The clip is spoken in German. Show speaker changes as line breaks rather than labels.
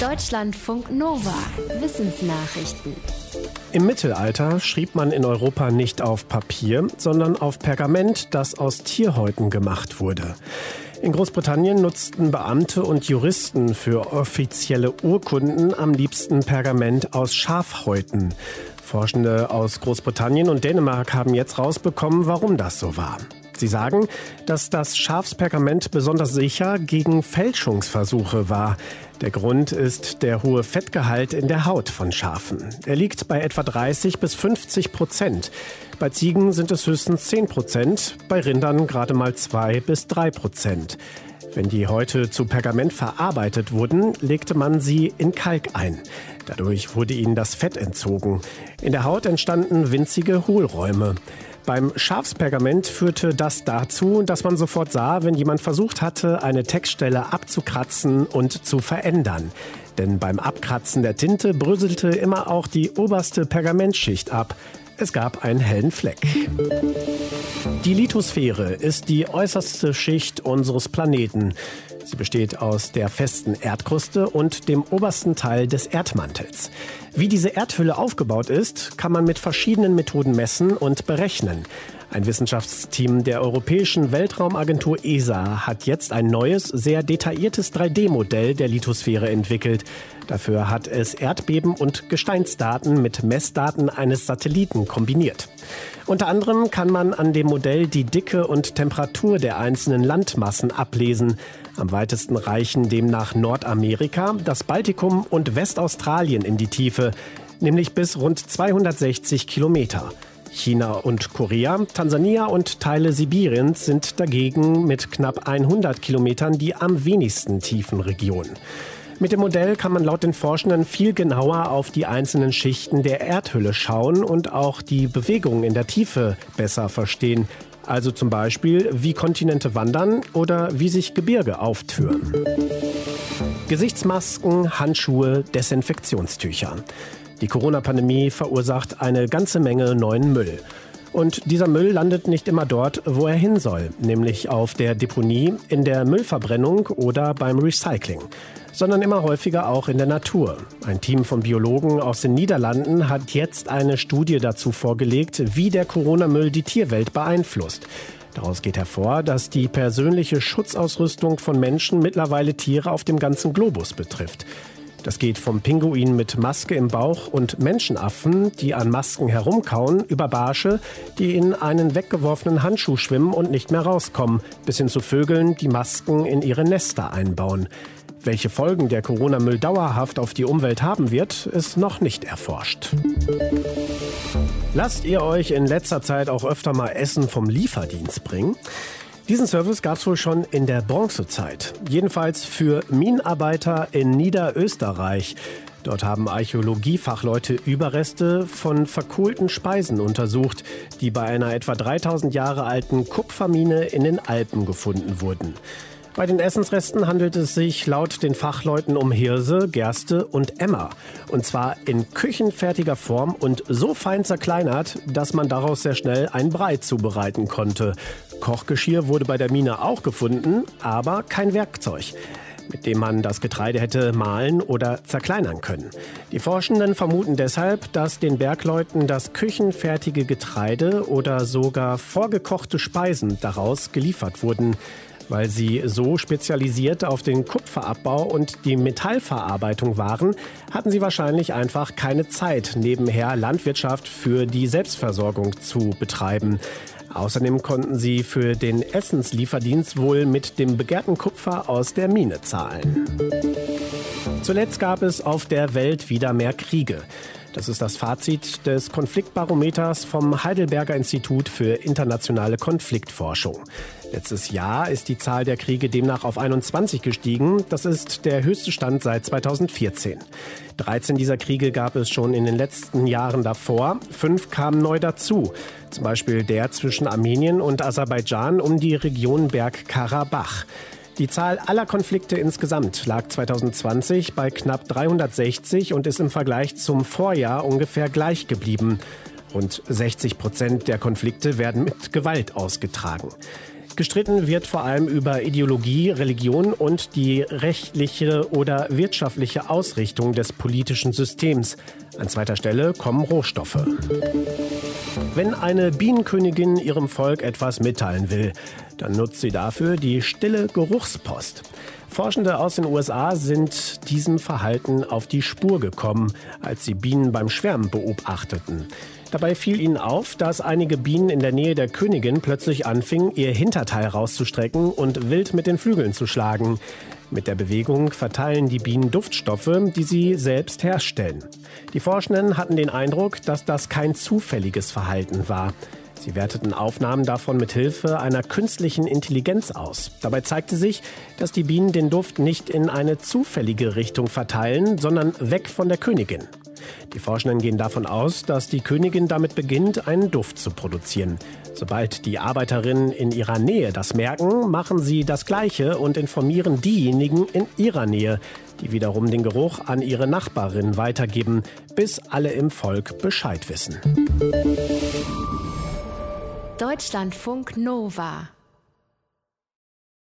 Deutschlandfunk Nova. Wissensnachrichten.
Im Mittelalter schrieb man in Europa nicht auf Papier, sondern auf Pergament, das aus Tierhäuten gemacht wurde. In Großbritannien nutzten Beamte und Juristen für offizielle Urkunden am liebsten Pergament aus Schafhäuten. Forschende aus Großbritannien und Dänemark haben jetzt rausbekommen, warum das so war. Sie sagen, dass das Schafspergament besonders sicher gegen Fälschungsversuche war. Der Grund ist der hohe Fettgehalt in der Haut von Schafen. Er liegt bei etwa 30 bis 50 Prozent. Bei Ziegen sind es höchstens 10 Prozent, bei Rindern gerade mal 2 bis 3 Prozent. Wenn die Häute zu Pergament verarbeitet wurden, legte man sie in Kalk ein. Dadurch wurde ihnen das Fett entzogen. In der Haut entstanden winzige Hohlräume. Beim Schafspergament führte das dazu, dass man sofort sah, wenn jemand versucht hatte, eine Textstelle abzukratzen und zu verändern. Denn beim Abkratzen der Tinte bröselte immer auch die oberste Pergamentschicht ab. Es gab einen hellen Fleck. Die Lithosphäre ist die äußerste Schicht unseres Planeten. Sie besteht aus der festen Erdkruste und dem obersten Teil des Erdmantels. Wie diese Erdhülle aufgebaut ist, kann man mit verschiedenen Methoden messen und berechnen. Ein Wissenschaftsteam der Europäischen Weltraumagentur ESA hat jetzt ein neues, sehr detailliertes 3D-Modell der Lithosphäre entwickelt. Dafür hat es Erdbeben und Gesteinsdaten mit Messdaten eines Satelliten kombiniert. Unter anderem kann man an dem Modell die Dicke und Temperatur der einzelnen Landmassen ablesen. Am weitesten reichen demnach Nordamerika, das Baltikum und Westaustralien in die Tiefe, nämlich bis rund 260 Kilometer. China und Korea, Tansania und Teile Sibiriens sind dagegen mit knapp 100 Kilometern die am wenigsten tiefen Regionen. Mit dem Modell kann man laut den Forschenden viel genauer auf die einzelnen Schichten der Erdhülle schauen und auch die Bewegungen in der Tiefe besser verstehen. Also zum Beispiel, wie Kontinente wandern oder wie sich Gebirge auftüren. Gesichtsmasken, Handschuhe, Desinfektionstücher. Die Corona-Pandemie verursacht eine ganze Menge neuen Müll. Und dieser Müll landet nicht immer dort, wo er hin soll, nämlich auf der Deponie, in der Müllverbrennung oder beim Recycling, sondern immer häufiger auch in der Natur. Ein Team von Biologen aus den Niederlanden hat jetzt eine Studie dazu vorgelegt, wie der Corona-Müll die Tierwelt beeinflusst. Daraus geht hervor, dass die persönliche Schutzausrüstung von Menschen mittlerweile Tiere auf dem ganzen Globus betrifft. Das geht vom Pinguin mit Maske im Bauch und Menschenaffen, die an Masken herumkauen, über Barsche, die in einen weggeworfenen Handschuh schwimmen und nicht mehr rauskommen, bis hin zu Vögeln, die Masken in ihre Nester einbauen. Welche Folgen der Corona-Müll dauerhaft auf die Umwelt haben wird, ist noch nicht erforscht. Lasst ihr euch in letzter Zeit auch öfter mal Essen vom Lieferdienst bringen? Diesen Service gab es wohl schon in der Bronzezeit. Jedenfalls für Minenarbeiter in Niederösterreich. Dort haben Archäologiefachleute Überreste von verkohlten Speisen untersucht, die bei einer etwa 3000 Jahre alten Kupfermine in den Alpen gefunden wurden. Bei den Essensresten handelt es sich laut den Fachleuten um Hirse, Gerste und Emmer. Und zwar in küchenfertiger Form und so fein zerkleinert, dass man daraus sehr schnell ein Brei zubereiten konnte. Kochgeschirr wurde bei der Mine auch gefunden, aber kein Werkzeug mit dem man das Getreide hätte mahlen oder zerkleinern können. Die Forschenden vermuten deshalb, dass den Bergleuten das küchenfertige Getreide oder sogar vorgekochte Speisen daraus geliefert wurden. Weil sie so spezialisiert auf den Kupferabbau und die Metallverarbeitung waren, hatten sie wahrscheinlich einfach keine Zeit, nebenher Landwirtschaft für die Selbstversorgung zu betreiben. Außerdem konnten sie für den Essenslieferdienst wohl mit dem begehrten Kupfer aus der Mine zahlen. Zuletzt gab es auf der Welt wieder mehr Kriege. Das ist das Fazit des Konfliktbarometers vom Heidelberger Institut für internationale Konfliktforschung. Letztes Jahr ist die Zahl der Kriege demnach auf 21 gestiegen. Das ist der höchste Stand seit 2014. 13 dieser Kriege gab es schon in den letzten Jahren davor. Fünf kamen neu dazu. Zum Beispiel der zwischen Armenien und Aserbaidschan um die Region Bergkarabach. Die Zahl aller Konflikte insgesamt lag 2020 bei knapp 360 und ist im Vergleich zum Vorjahr ungefähr gleich geblieben. Rund 60 Prozent der Konflikte werden mit Gewalt ausgetragen. Gestritten wird vor allem über Ideologie, Religion und die rechtliche oder wirtschaftliche Ausrichtung des politischen Systems. An zweiter Stelle kommen Rohstoffe. Wenn eine Bienenkönigin ihrem Volk etwas mitteilen will, dann nutzt sie dafür die stille Geruchspost. Forschende aus den USA sind diesem Verhalten auf die Spur gekommen, als sie Bienen beim Schwärmen beobachteten. Dabei fiel ihnen auf, dass einige Bienen in der Nähe der Königin plötzlich anfingen, ihr Hinterteil rauszustrecken und wild mit den Flügeln zu schlagen. Mit der Bewegung verteilen die Bienen Duftstoffe, die sie selbst herstellen. Die Forschenden hatten den Eindruck, dass das kein zufälliges Verhalten war. Sie werteten Aufnahmen davon mit Hilfe einer künstlichen Intelligenz aus. Dabei zeigte sich, dass die Bienen den Duft nicht in eine zufällige Richtung verteilen, sondern weg von der Königin. Die Forschenden gehen davon aus, dass die Königin damit beginnt, einen Duft zu produzieren. Sobald die Arbeiterinnen in ihrer Nähe das merken, machen sie das Gleiche und informieren diejenigen in ihrer Nähe, die wiederum den Geruch an ihre Nachbarin weitergeben, bis alle im Volk Bescheid wissen.
Deutschlandfunk Nova